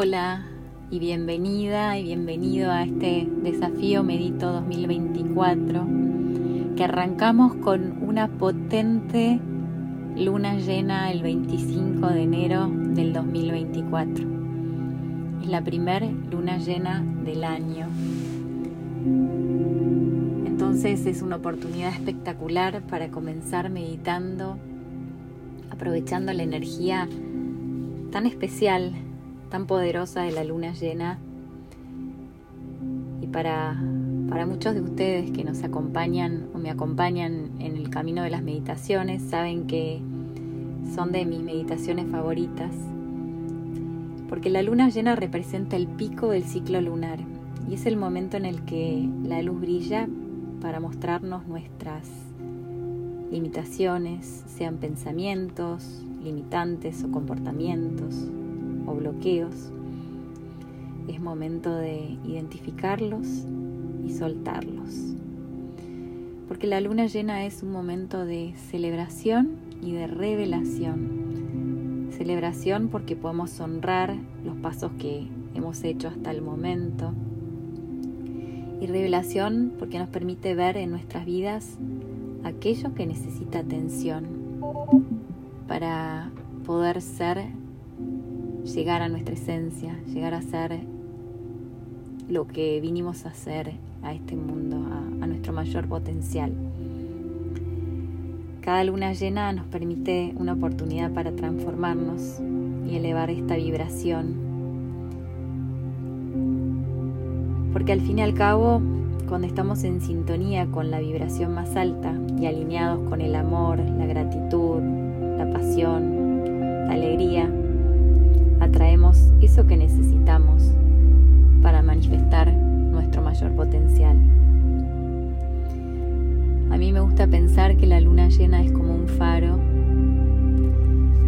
Hola y bienvenida y bienvenido a este desafío Medito 2024 que arrancamos con una potente luna llena el 25 de enero del 2024. Es la primera luna llena del año. Entonces es una oportunidad espectacular para comenzar meditando, aprovechando la energía tan especial tan poderosa de la luna llena. Y para, para muchos de ustedes que nos acompañan o me acompañan en el camino de las meditaciones, saben que son de mis meditaciones favoritas, porque la luna llena representa el pico del ciclo lunar y es el momento en el que la luz brilla para mostrarnos nuestras limitaciones, sean pensamientos limitantes o comportamientos, o bloqueos, es momento de identificarlos y soltarlos. Porque la luna llena es un momento de celebración y de revelación. Celebración porque podemos honrar los pasos que hemos hecho hasta el momento. Y revelación porque nos permite ver en nuestras vidas aquello que necesita atención para poder ser llegar a nuestra esencia, llegar a ser lo que vinimos a hacer a este mundo, a, nuestro mayor potencial. Cada luna llena nos permite una oportunidad para transformarnos y elevar esta vibración. Porque al fin y al cabo, cuando estamos en sintonía con la vibración más alta y alineados con el amor, la gratitud, la pasión, la alegría, atraemos eso que necesitamos para manifestar nuestro mayor potencial. A mí me gusta pensar que la luna llena es como un faro.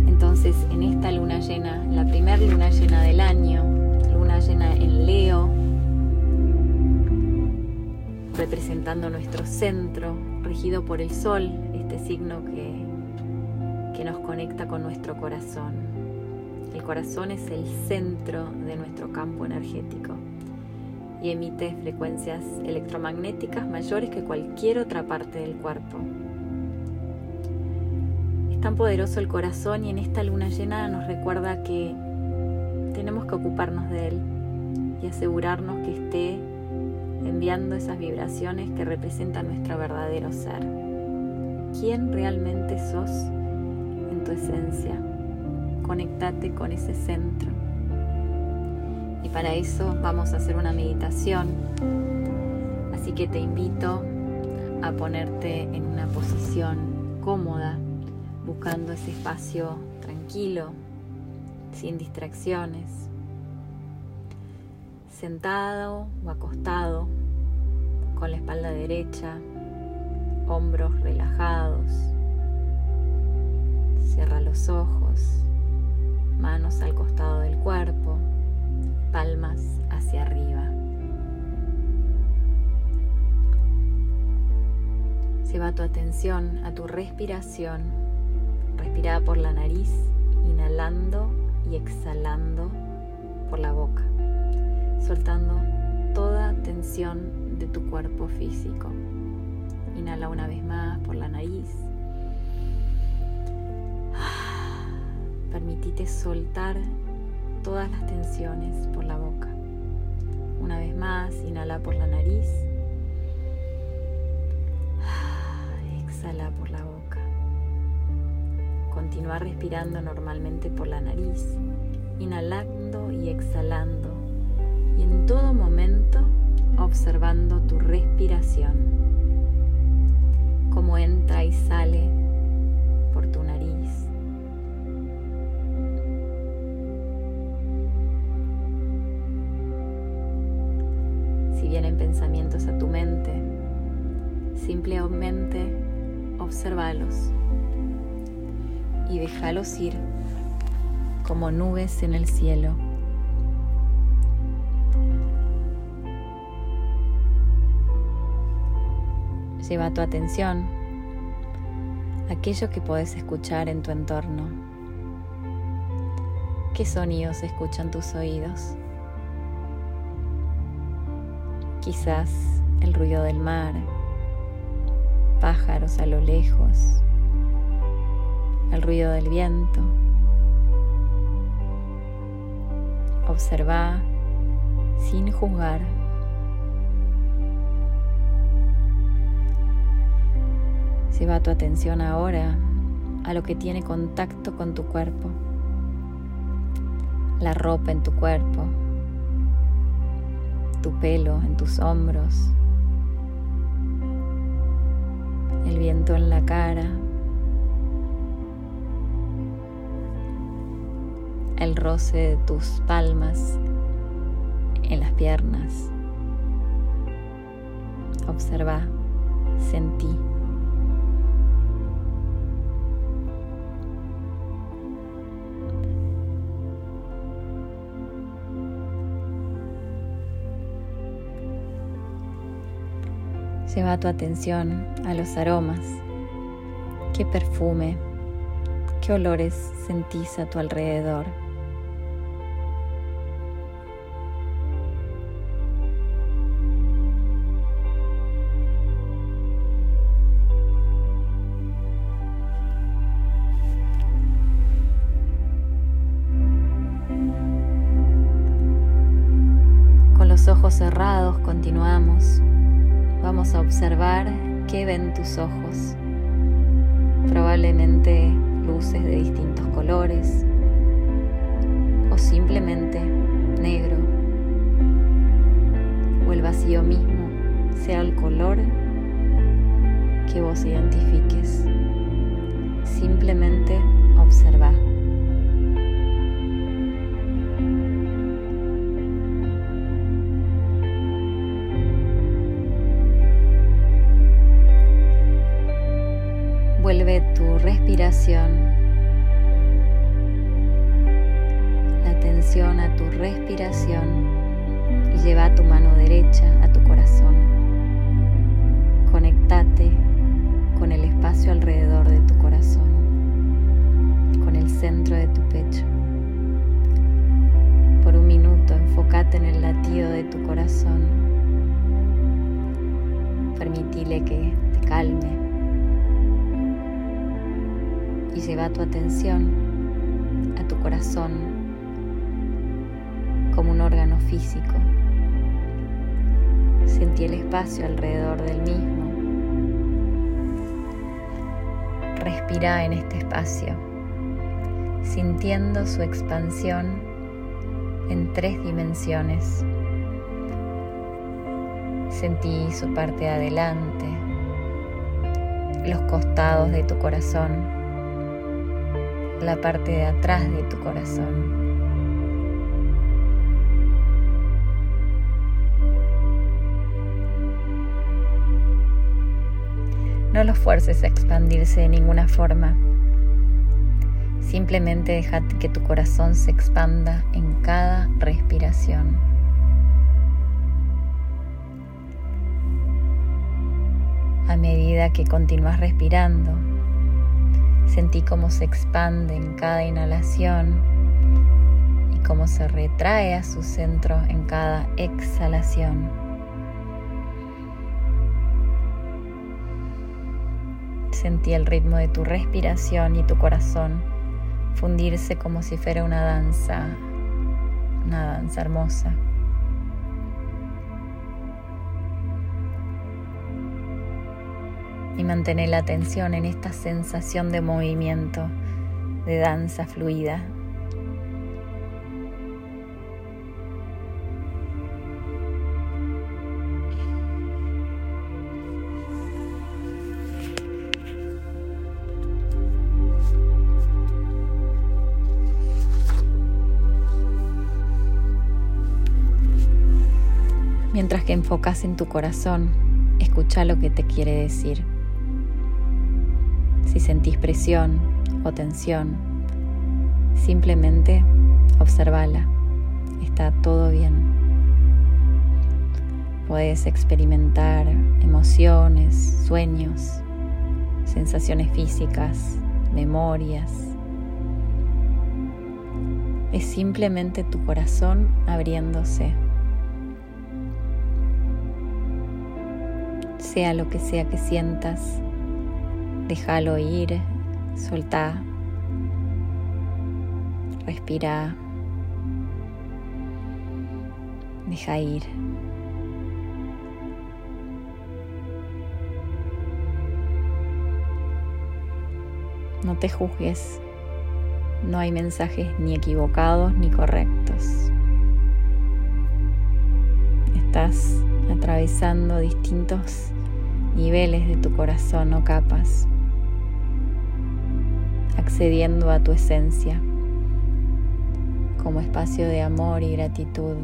Entonces, en esta luna llena, la primera luna llena del año, luna llena en Leo, representando nuestro centro, regido por el sol, este signo que, que nos conecta con nuestro corazón. Corazón es el centro de nuestro campo energético y emite frecuencias electromagnéticas mayores que cualquier otra parte del cuerpo. Es tan poderoso el corazón y en esta luna llena nos recuerda que tenemos que ocuparnos de él y asegurarnos que esté enviando esas vibraciones que representan nuestro verdadero ser. ¿Quién realmente sos en tu esencia? Conectate con ese centro. Y para eso vamos a hacer una meditación. Así que te invito a ponerte en una posición cómoda, buscando ese espacio tranquilo, sin distracciones, sentado o acostado, con la espalda derecha, hombros relajados. Cierra los ojos palmas hacia arriba. Lleva tu atención a tu respiración, respirada por la nariz, inhalando y exhalando por la boca, soltando toda tensión de tu cuerpo físico. Inhala una vez más por la nariz Permitite soltar todas las tensiones por la boca. Una vez más, inhala por la nariz. Exhala por la boca. Continúa respirando normalmente por la nariz, inhalando y exhalando. Y en todo momento observando tu respiración, cómo entra y sale y déjalos ir como nubes en el cielo. Lleva tu atención a aquello que puedes escuchar en tu entorno. ¿Qué sonidos escuchan tus oídos? Quizás el ruido del mar, pájaros a lo lejos, el ruido del viento. Observa sin juzgar. Lleva tu atención ahora a lo que tiene contacto con tu cuerpo, la ropa en tu cuerpo, tu pelo en tus hombros, en la cara, el roce de tus palmas en las piernas. Observa, sentí. Lleva tu atención a los aromas. ¿Qué perfume, qué olores sentís a tu alrededor? Con los ojos cerrados continuamos vamos a observar qué ven tus ojos. Probablemente luces de distintos colores o simplemente negro o el vacío mismo sea el color que vos identifiques. Simplemente observa. Tu mano derecha a tu corazón. Conectate con el espacio alrededor de tu corazón, con el centro de tu pecho. Por un minuto enfócate en el latido de tu corazón. Permitile que te calme y lleva tu atención a tu corazón como un órgano físico. Sentí el espacio alrededor del mismo. Respira en este espacio, sintiendo su expansión en tres dimensiones. Sentí su parte de adelante, los costados de tu corazón la parte de atrás de tu corazón. No los fuerces a expandirse de ninguna forma. Simplemente deja que tu corazón se expanda en cada respiración. A medida que continúas respirando, Sentí cómo se expande en cada inhalación y cómo se retrae a su centro en cada exhalación. Sentí el ritmo de tu respiración y tu corazón fundirse como si fuera una danza, una danza hermosa. y mantener la atención en esta sensación de movimiento, de danza fluida. Mientras que enfocas en tu corazón, escucha lo que te quiere decir. Si sentís presión o tensión, simplemente observala. Está todo bien. Puedes experimentar emociones, sueños, sensaciones físicas, memorias. es simplemente tu corazón abriéndose. Sea lo que sea que sientas, déjalo ir, soltá, respira, deja ir. No te juzgues no hay mensajes ni equivocados ni correctos. Estás atravesando distintos niveles de tu corazón o capas, accediendo a tu esencia como espacio de amor y gratitud.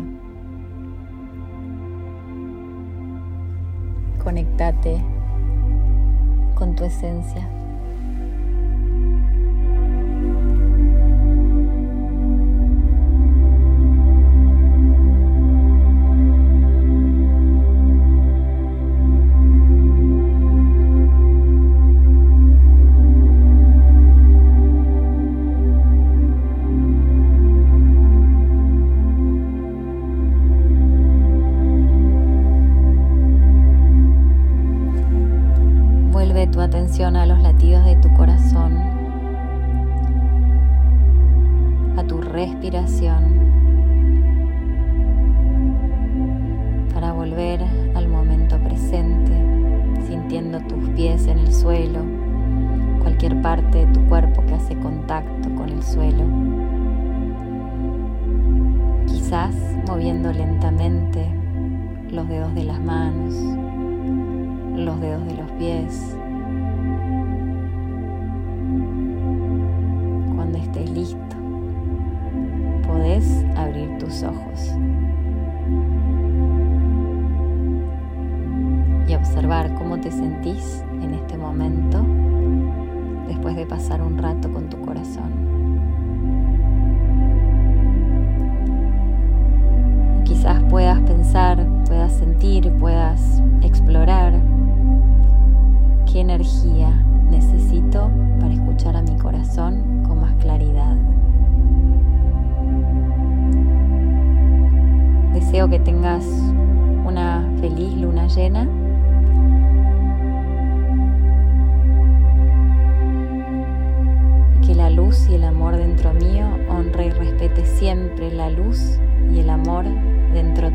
Conectate con tu esencia. Parte de tu cuerpo que hace contacto con el suelo. Quizás moviendo lentamente los dedos de las manos, los dedos de los pies, listo, podés abrir tus ojos y observar cómo te sentís en este momento después de pasar un rato con tu corazón. Quizás puedas pensar, puedas sentir, puedas explorar qué energía necesito para escuchar a mi corazón claridad. Deseo que tengas una feliz luna llena. Luz y el amor dentro mío honre y respete siempre la luz y el amor dentro